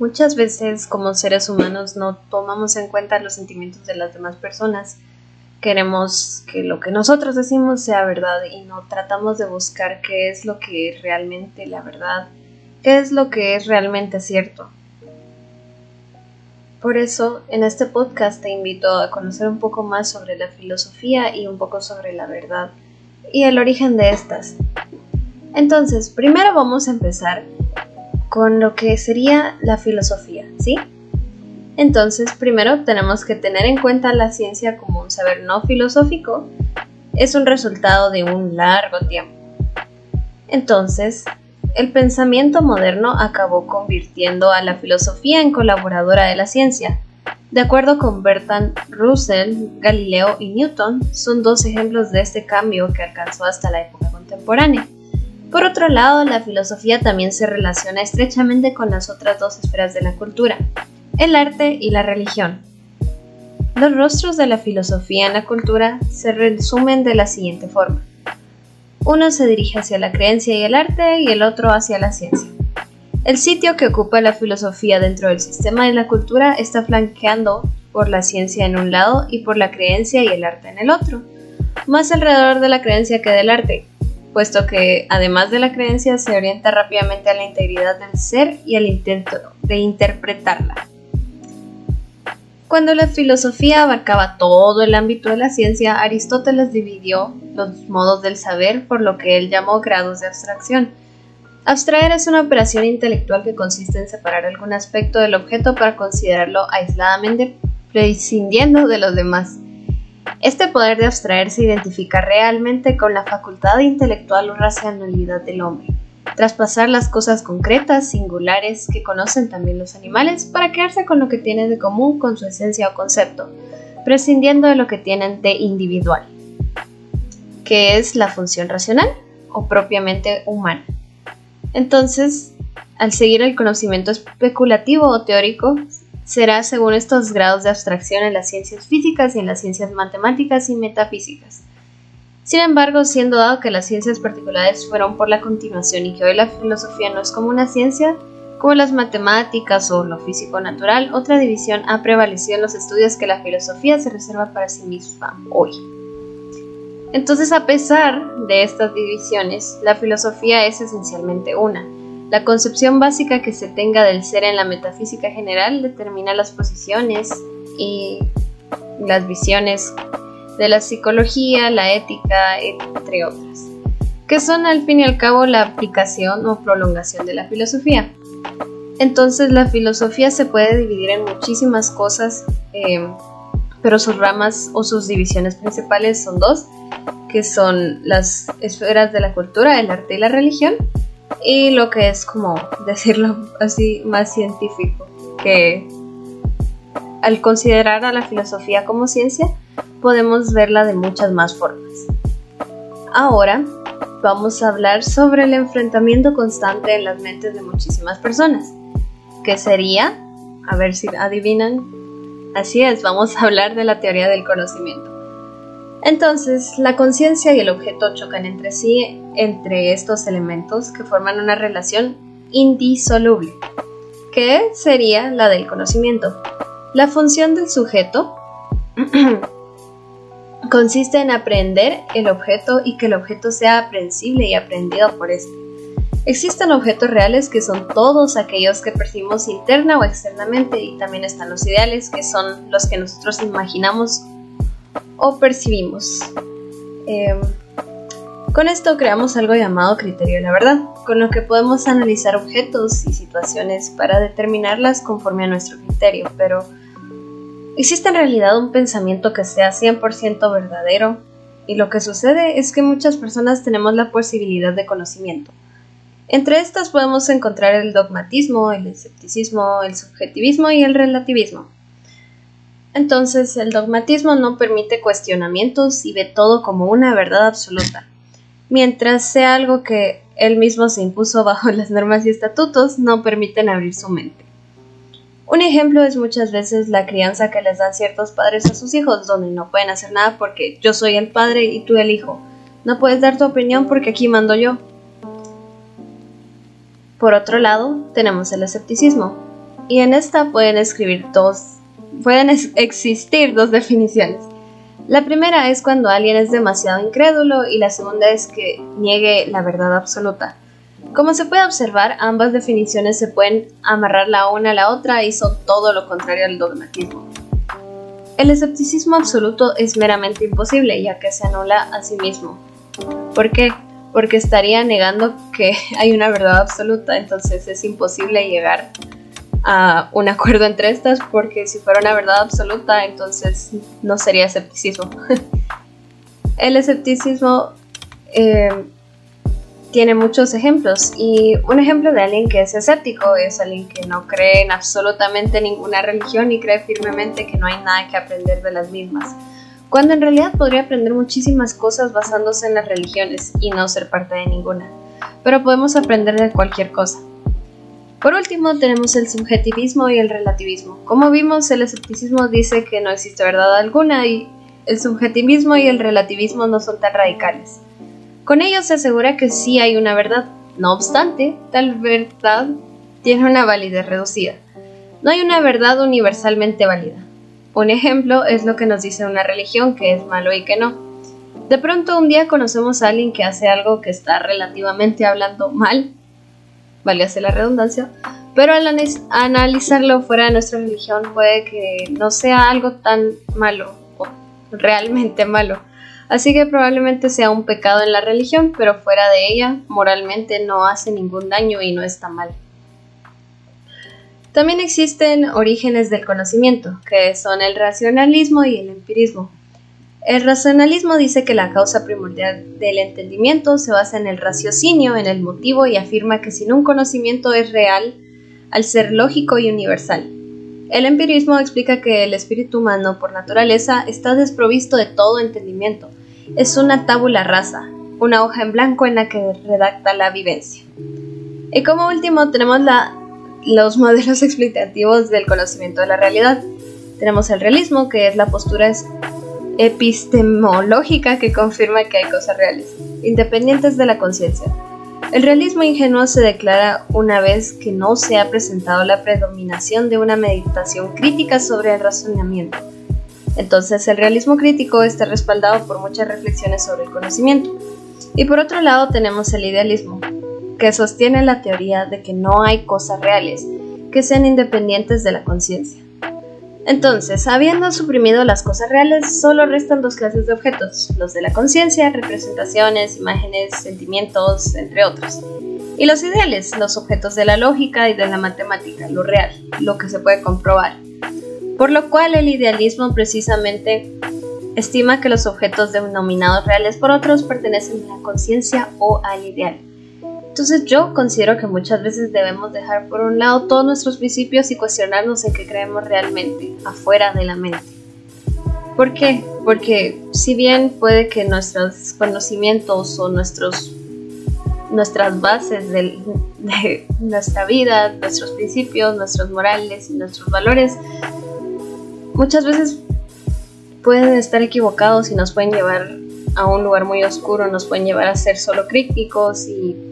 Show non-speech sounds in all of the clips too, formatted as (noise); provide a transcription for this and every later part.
Muchas veces como seres humanos no tomamos en cuenta los sentimientos de las demás personas. Queremos que lo que nosotros decimos sea verdad y no tratamos de buscar qué es lo que es realmente la verdad, qué es lo que es realmente cierto. Por eso, en este podcast te invito a conocer un poco más sobre la filosofía y un poco sobre la verdad y el origen de estas. Entonces, primero vamos a empezar con lo que sería la filosofía, ¿sí? Entonces, primero tenemos que tener en cuenta la ciencia como un saber no filosófico, es un resultado de un largo tiempo. Entonces, el pensamiento moderno acabó convirtiendo a la filosofía en colaboradora de la ciencia. De acuerdo con Bertrand Russell, Galileo y Newton son dos ejemplos de este cambio que alcanzó hasta la época contemporánea. Por otro lado, la filosofía también se relaciona estrechamente con las otras dos esferas de la cultura, el arte y la religión. Los rostros de la filosofía en la cultura se resumen de la siguiente forma. Uno se dirige hacia la creencia y el arte y el otro hacia la ciencia. El sitio que ocupa la filosofía dentro del sistema de la cultura está flanqueando por la ciencia en un lado y por la creencia y el arte en el otro, más alrededor de la creencia que del arte, puesto que además de la creencia se orienta rápidamente a la integridad del ser y al intento de interpretarla. Cuando la filosofía abarcaba todo el ámbito de la ciencia, Aristóteles dividió los modos del saber por lo que él llamó grados de abstracción. Abstraer es una operación intelectual que consiste en separar algún aspecto del objeto para considerarlo aisladamente, prescindiendo de los demás. Este poder de abstraer se identifica realmente con la facultad intelectual o racionalidad del hombre traspasar las cosas concretas, singulares, que conocen también los animales, para quedarse con lo que tienen de común con su esencia o concepto, prescindiendo de lo que tienen de individual, que es la función racional o propiamente humana. Entonces, al seguir el conocimiento especulativo o teórico, será según estos grados de abstracción en las ciencias físicas y en las ciencias matemáticas y metafísicas sin embargo, siendo dado que las ciencias particulares fueron por la continuación y que hoy la filosofía no es como una ciencia, como las matemáticas o lo físico natural, otra división ha prevalecido en los estudios que la filosofía se reserva para sí misma hoy. Entonces, a pesar de estas divisiones, la filosofía es esencialmente una. La concepción básica que se tenga del ser en la metafísica general determina las posiciones y las visiones de la psicología, la ética, entre otras, que son al fin y al cabo la aplicación o prolongación de la filosofía. Entonces la filosofía se puede dividir en muchísimas cosas, eh, pero sus ramas o sus divisiones principales son dos, que son las esferas de la cultura, el arte y la religión, y lo que es como (laughs) decirlo así más científico, que al considerar a la filosofía como ciencia, podemos verla de muchas más formas. Ahora vamos a hablar sobre el enfrentamiento constante en las mentes de muchísimas personas, que sería, a ver si adivinan, así es, vamos a hablar de la teoría del conocimiento. Entonces, la conciencia y el objeto chocan entre sí entre estos elementos que forman una relación indisoluble, que sería la del conocimiento. La función del sujeto (clears throat) consiste en aprender el objeto y que el objeto sea aprensible y aprendido por este. Existen objetos reales que son todos aquellos que percibimos interna o externamente y también están los ideales que son los que nosotros imaginamos o percibimos. Em, con esto creamos algo llamado criterio de la verdad, con lo que podemos analizar objetos y situaciones para determinarlas conforme a nuestro criterio, pero ¿Existe en realidad un pensamiento que sea 100% verdadero? Y lo que sucede es que muchas personas tenemos la posibilidad de conocimiento. Entre estas podemos encontrar el dogmatismo, el escepticismo, el subjetivismo y el relativismo. Entonces, el dogmatismo no permite cuestionamientos y ve todo como una verdad absoluta, mientras sea algo que él mismo se impuso (laughs) bajo las normas y estatutos, no permiten abrir su mente. Un ejemplo es muchas veces la crianza que les dan ciertos padres a sus hijos, donde no pueden hacer nada porque yo soy el padre y tú el hijo. No puedes dar tu opinión porque aquí mando yo. Por otro lado, tenemos el escepticismo. y en esta pueden escribir dos, pueden existir dos definiciones. La primera es cuando alguien es demasiado incrédulo y la segunda es que niegue la verdad absoluta. Como se puede observar, ambas definiciones se pueden amarrar la una a la otra y son todo lo contrario al dogmatismo. El escepticismo absoluto es meramente imposible ya que se anula a sí mismo. ¿Por qué? Porque estaría negando que (laughs) hay una verdad absoluta, entonces es imposible llegar a un acuerdo entre estas porque si fuera una verdad absoluta entonces no sería escepticismo. (laughs) El escepticismo eh, tiene muchos ejemplos y un ejemplo de alguien que es escéptico es alguien que no cree en absolutamente ninguna religión y cree firmemente que no hay nada que aprender de las mismas, cuando en realidad podría aprender muchísimas cosas basándose en las religiones y no ser parte de ninguna, pero podemos aprender de cualquier cosa. Por último tenemos el subjetivismo y el relativismo. Como vimos, el escepticismo dice que no existe verdad alguna y el subjetivismo y el relativismo no son tan radicales. Con ello se asegura que sí hay una verdad. No obstante, tal verdad tiene una validez reducida. No hay una verdad universalmente válida. Un ejemplo es lo que nos dice una religión que es malo y que no. De pronto un día conocemos a alguien que hace algo que está relativamente hablando mal, vale hacer la redundancia, pero al analizarlo fuera de nuestra religión puede que no sea algo tan malo o realmente malo. Así que probablemente sea un pecado en la religión, pero fuera de ella, moralmente no hace ningún daño y no está mal. También existen orígenes del conocimiento, que son el racionalismo y el empirismo. El racionalismo dice que la causa primordial del entendimiento se basa en el raciocinio, en el motivo y afirma que sin un conocimiento es real al ser lógico y universal. El empirismo explica que el espíritu humano por naturaleza está desprovisto de todo entendimiento, es una tabula rasa, una hoja en blanco en la que redacta la vivencia. Y como último tenemos los modelos (laughs) explicativos del conocimiento de la realidad. Tenemos el realismo, que es la postura epistemológica que confirma que hay cosas reales, independientes de la conciencia. El realismo ingenuo se declara una vez que no se ha presentado la predominación de una meditación crítica sobre el razonamiento entonces el realismo crítico está respaldado por muchas reflexiones sobre el conocimiento. Y por otro lado tenemos el idealismo, que sostiene la teoría de que no hay cosas reales que sean independientes de la conciencia. Entonces, habiendo suprimido las cosas reales, solo restan dos clases de objetos, los de la conciencia, representaciones, imágenes, sentimientos, entre otros. Y los ideales, los objetos de la lógica y de la matemática, lo real, lo que se puede comprobar por lo cual el idealismo precisamente estima que los objetos denominados reales por otros pertenecen a la conciencia o al ideal. Entonces yo considero que muchas veces debemos dejar por un lado todos nuestros principios y cuestionarnos en qué creemos realmente, afuera de la mente. ¿Por qué? Porque si bien puede que nuestros conocimientos o nuestros, nuestras bases de nuestra vida, nuestros principios, nuestros morales y nuestros valores muchas veces pueden estar equivocados y nos pueden llevar a un lugar muy oscuro, nos pueden llevar a ser solo críticos y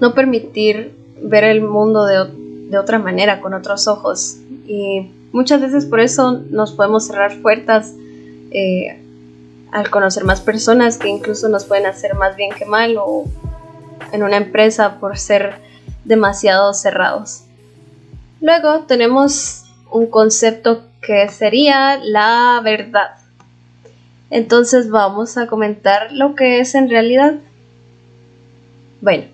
no permitir ver el mundo de, otra manera, con otros ojos. Y muchas veces por eso nos podemos cerrar puertas eh, al conocer más personas que incluso nos pueden hacer más bien que mal o en una empresa por ser demasiado cerrados. Luego tenemos un concepto que sería la verdad. Entonces vamos a comentar lo que es en realidad. Bueno,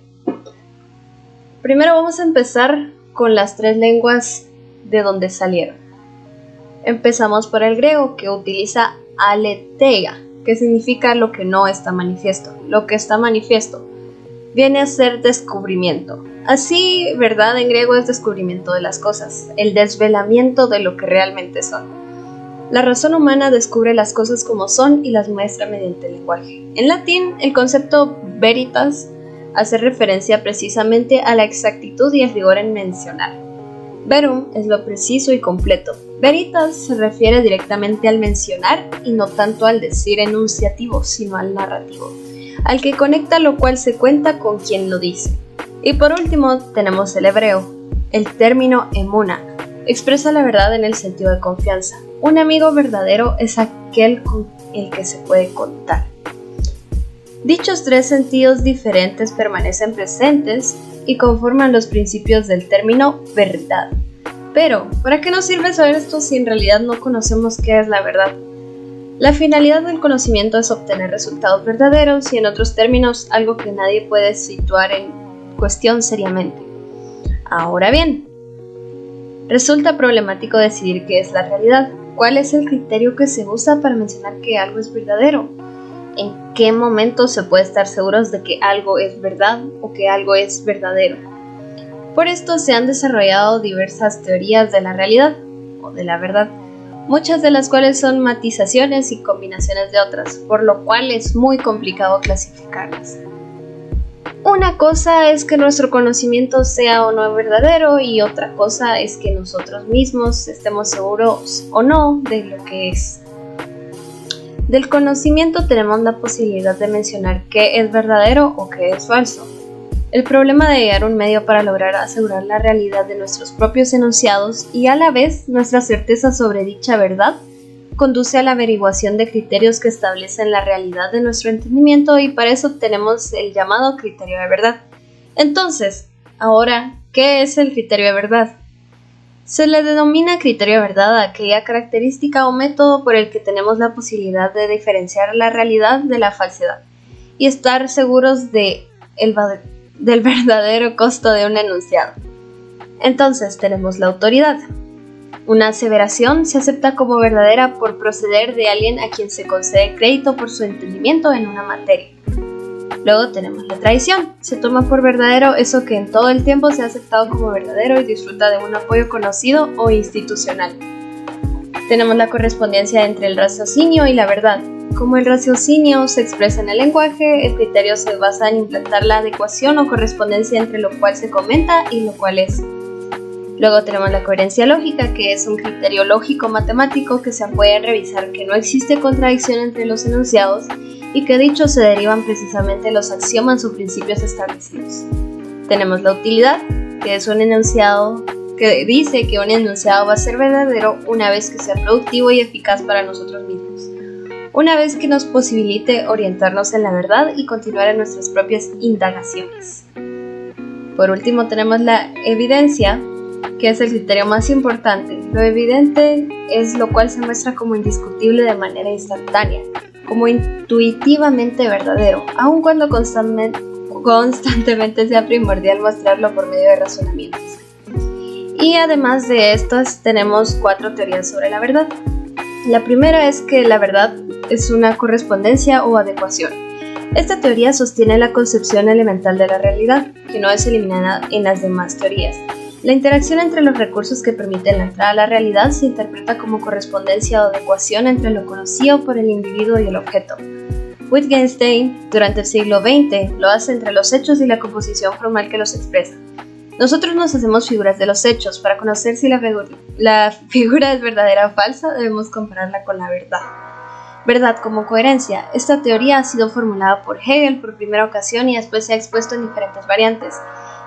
primero vamos a empezar con las tres lenguas de donde salieron. Empezamos por el griego que utiliza aletheia, que significa lo que no está manifiesto, lo que está manifiesto viene a ser descubrimiento. Así, verdad en griego es descubrimiento de las cosas, el desvelamiento de lo que realmente son. La razón humana descubre las cosas como son y las muestra mediante el lenguaje. En latín, el concepto veritas hace referencia precisamente a la exactitud y el rigor en mencionar. Verum es lo preciso y completo. Veritas se refiere directamente al mencionar y no tanto al decir enunciativo, sino al narrativo al que conecta lo cual se cuenta con quien lo dice. Y por último tenemos el hebreo, El término emuna expresa la verdad en el sentido de confianza. Un amigo verdadero es aquel con el que se puede contar. Dichos tres sentidos diferentes permanecen presentes y conforman los principios del término verdad. Pero, ¿para qué nos sirve saber esto si en realidad no conocemos qué es la verdad? La finalidad del conocimiento es obtener resultados verdaderos y en otros términos algo que nadie puede situar en cuestión seriamente. Ahora bien, resulta problemático decidir qué es la realidad, cuál es el criterio que se usa para mencionar que algo es verdadero, en qué momento se puede estar seguros de que algo es verdad o que algo es verdadero. Por esto se han desarrollado diversas teorías de la realidad o de la verdad, muchas de las cuales son matizaciones y combinaciones de otras, por lo cual es muy complicado clasificarlas. Una cosa es que nuestro conocimiento sea o no verdadero y otra cosa es que nosotros mismos estemos seguros o no de lo que es. Del conocimiento tenemos la posibilidad de mencionar qué es verdadero o qué es falso. El problema de hallar un medio para lograr asegurar la realidad de nuestros propios enunciados y a la vez nuestra certeza sobre dicha verdad conduce a la averiguación de criterios que establecen la realidad de nuestro entendimiento y para eso tenemos el llamado criterio de verdad. Entonces, ahora, ¿qué es el criterio de verdad? Se le denomina criterio verdad a aquella característica o método por el que tenemos la posibilidad de diferenciar la realidad de la falsedad y estar seguros de el, del (laughs) verdadero costo de un enunciado. Entonces tenemos la autoridad, una aseveración se acepta como verdadera por proceder de alguien a quien se concede crédito por su entendimiento en una materia. Luego tenemos la tradición. Se toma por verdadero eso que en todo el tiempo se ha aceptado como verdadero y disfruta de un apoyo conocido o institucional. Tenemos la correspondencia entre el raciocinio y la verdad. Como el raciocinio se expresa en el lenguaje, el criterio se basa en implantar la adecuación o correspondencia entre lo cual se comenta y lo cual es. Luego tenemos la coherencia lógica, que es un criterio lógico matemático que se en revisar que no existe contradicción entre los enunciados y que dichos se derivan precisamente de los axiomas o principios establecidos. Tenemos la utilidad, que es un enunciado que dice que un enunciado va a ser verdadero una vez que sea productivo y eficaz para nosotros mismos. Una vez que nos posibilite orientarnos en la verdad y continuar en nuestras propias indagaciones. Por último tenemos la evidencia, que es el criterio más importante. Lo evidente es lo cual se muestra como indiscutible de manera instantánea, como intuitivamente verdadero, aun cuando constantemente, constantemente sea primordial mostrarlo por medio de razonamientos. Y además de estas tenemos cuatro teorías sobre la verdad. La primera es que la verdad es una correspondencia o adecuación. Esta teoría sostiene la concepción elemental de la realidad, que no es eliminada en las demás teorías. La interacción entre los recursos que permiten la entrada a la realidad se interpreta como correspondencia o adecuación entre lo conocido por el individuo y el objeto. Wittgenstein, durante el siglo XX, lo hace entre los hechos y la composición formal que los expresa. Nosotros nos hacemos figuras de los hechos. Para conocer si la, la figura es verdadera o falsa, debemos compararla con la verdad. Verdad como coherencia. Esta teoría ha sido formulada por Hegel por primera ocasión y después se ha expuesto en diferentes variantes.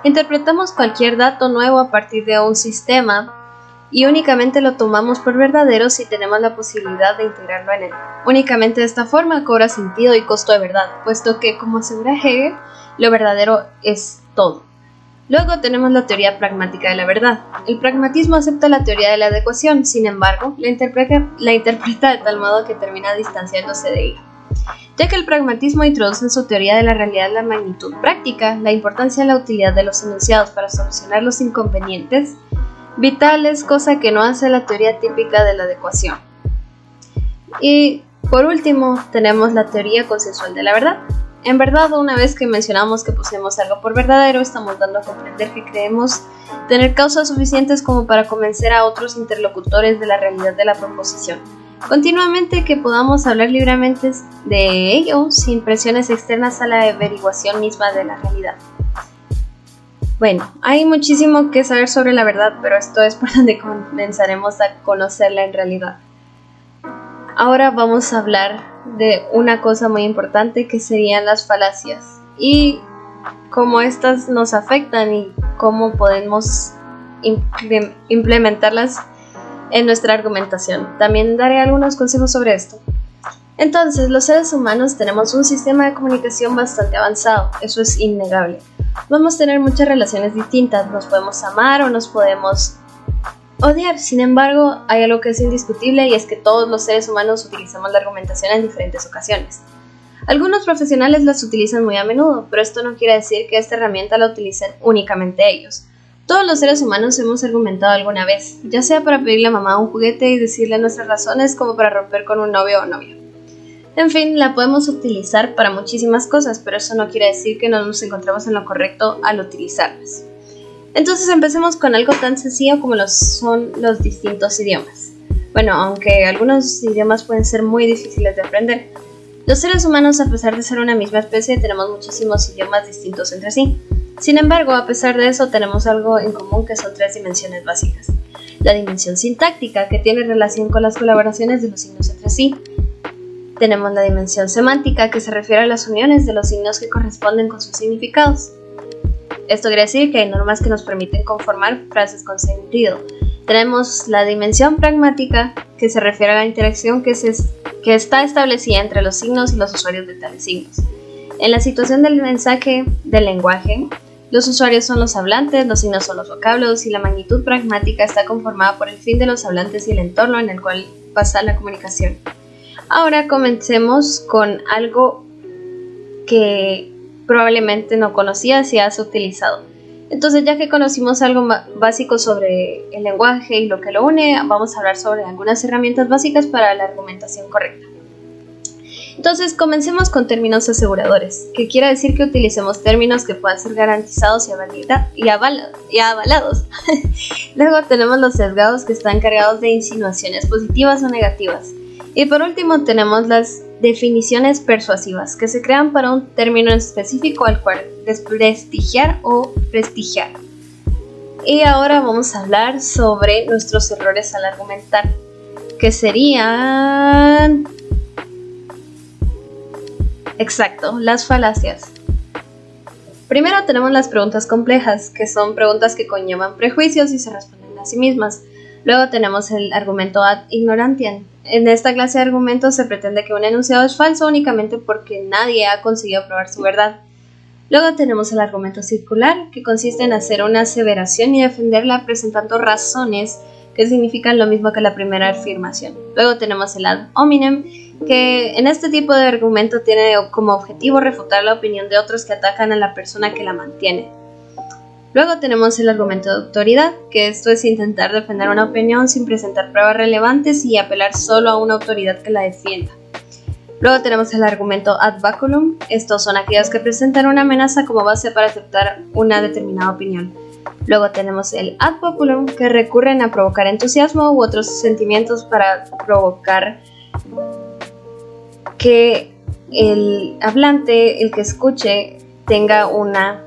Interpretamos cualquier dato nuevo a partir de un sistema y únicamente lo tomamos por verdadero si tenemos la posibilidad de integrarlo en él. Únicamente de esta forma cobra sentido y costo de verdad, puesto que, como asegura Hegel, lo verdadero es todo. Luego tenemos la teoría pragmática de la verdad. El pragmatismo acepta la teoría de la adecuación, sin embargo, la interpreta, la interpreta de tal modo que termina distanciándose de ella ya que el pragmatismo introduce en su teoría de la realidad la magnitud práctica, la importancia y la utilidad de los enunciados para solucionar los inconvenientes vitales, cosa que no hace la teoría típica de la adecuación. Y por último, tenemos la teoría consensual de la verdad. En verdad, una vez que mencionamos que poseemos algo por verdadero, estamos dando a comprender que creemos tener causas suficientes como para convencer a otros interlocutores de la realidad de la proposición continuamente que podamos hablar libremente de ello sin presiones externas a la averiguación misma de la realidad. Bueno, hay muchísimo que saber sobre la verdad, pero esto es por (laughs) donde comenzaremos a conocerla en realidad. Ahora vamos a hablar de una cosa muy importante que serían las falacias y cómo estas nos afectan y cómo podemos implementarlas en nuestra argumentación. También daré algunos consejos sobre esto. Entonces, los seres humanos tenemos un sistema de comunicación bastante avanzado, eso es innegable. Vamos a tener muchas relaciones distintas, nos podemos amar o nos podemos odiar. Sin embargo, hay algo que es indiscutible y es que todos los seres humanos utilizamos la argumentación en diferentes ocasiones. Algunos profesionales las utilizan muy a menudo, pero esto no quiere decir que esta herramienta la utilicen únicamente ellos. Todos los seres humanos hemos argumentado alguna vez, ya sea para pedirle a mamá un juguete y decirle nuestras razones como para romper con un novio o novia. En fin, la podemos utilizar para muchísimas cosas, pero eso no quiere decir que no nos encontremos en lo correcto al utilizarlas. Entonces empecemos con algo tan sencillo como lo son los distintos idiomas. Bueno, aunque algunos idiomas pueden ser muy difíciles de aprender, los seres humanos, a pesar de ser una misma especie, tenemos muchísimos idiomas distintos entre sí. Sin embargo, a pesar de eso, tenemos algo en común que son tres dimensiones básicas. La dimensión sintáctica, que tiene relación con las colaboraciones de los signos entre sí. Tenemos la dimensión semántica, que se refiere a las uniones de los signos que corresponden con sus significados. Esto quiere decir que hay normas que nos permiten conformar frases con sentido. Tenemos la dimensión pragmática, que se refiere a la interacción que, se, que está establecida entre los signos y los usuarios de tales signos. En la situación del mensaje del lenguaje, los usuarios son los hablantes, los signos son los vocablos y la magnitud pragmática está conformada por el fin de los hablantes y el entorno en el cual pasa la comunicación. Ahora comencemos con algo que probablemente no conocías y has utilizado. Entonces, ya que conocimos algo básico sobre el lenguaje y lo que lo une, vamos a hablar sobre algunas herramientas básicas para la argumentación correcta. Entonces, comencemos con términos aseguradores, que quiere decir que utilicemos términos que puedan ser garantizados y, y avalados. (laughs) Luego tenemos los sesgados que están cargados de insinuaciones positivas o negativas. Y por último tenemos las definiciones persuasivas que se crean para un término específico al cual desprestigiar o prestigiar. Y ahora vamos a hablar sobre nuestros errores al argumentar, que serían... Exacto, las falacias. Primero tenemos las preguntas complejas, que son preguntas que conllevan prejuicios y se responden a sí mismas. Luego tenemos el argumento ad ignorantiam. En esta clase de argumentos se pretende que un enunciado es falso únicamente porque nadie ha conseguido probar su verdad. Luego tenemos el argumento circular, que consiste en hacer una aseveración y defenderla presentando razones que significan lo mismo que la primera afirmación. Luego tenemos el ad hominem, que en este tipo de argumento tiene como objetivo refutar la opinión de otros que atacan a la persona que la mantiene. Luego tenemos el argumento de autoridad, que esto es intentar defender una opinión sin presentar pruebas relevantes y apelar solo a una autoridad que la defienda. Luego tenemos el argumento ad baculum, estos son aquellos que presentan una amenaza como base para aceptar una determinada opinión. Luego tenemos el ad populum, que recurren a provocar entusiasmo u otros sentimientos para provocar que el hablante, el que escuche, tenga una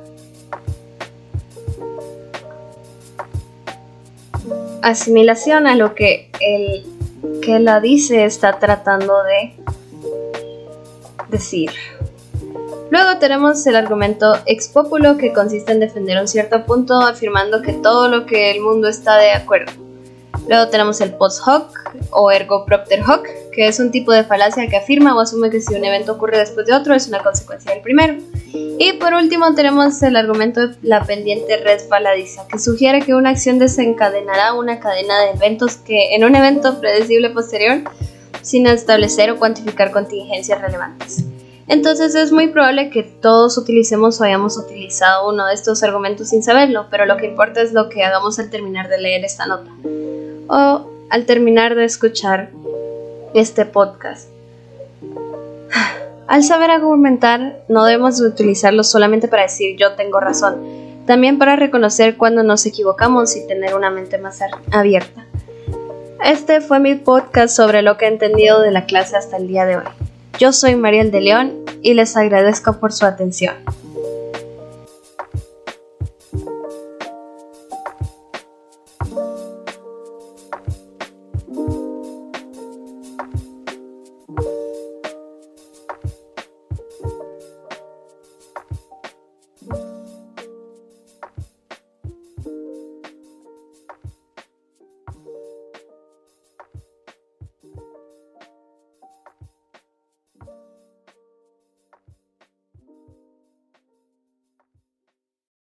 asimilación a lo que el que la dice está tratando de decir. Luego tenemos el argumento ex populo que consiste en defender un cierto punto afirmando que todo lo que el mundo está de acuerdo. Luego tenemos el post hoc o ergo propter hoc, que es un tipo de falacia que afirma o asume que si un evento ocurre después de otro es una consecuencia del primero. Y por último tenemos el argumento de la pendiente resbaladiza, que sugiere que una acción desencadenará una cadena de eventos que en un evento predecible posterior, sin establecer o cuantificar contingencias relevantes. Entonces es muy probable que todos utilicemos o hayamos utilizado uno de estos argumentos sin saberlo, pero lo que importa es lo que hagamos al terminar de leer esta nota o al terminar de escuchar este podcast. Al saber argumentar, no debemos utilizarlo solamente para decir yo tengo razón, también para reconocer cuando nos equivocamos y tener una mente más abierta. Este fue mi podcast sobre lo que he entendido de la clase hasta el día de hoy. Yo soy Mariel de León y les agradezco por su atención.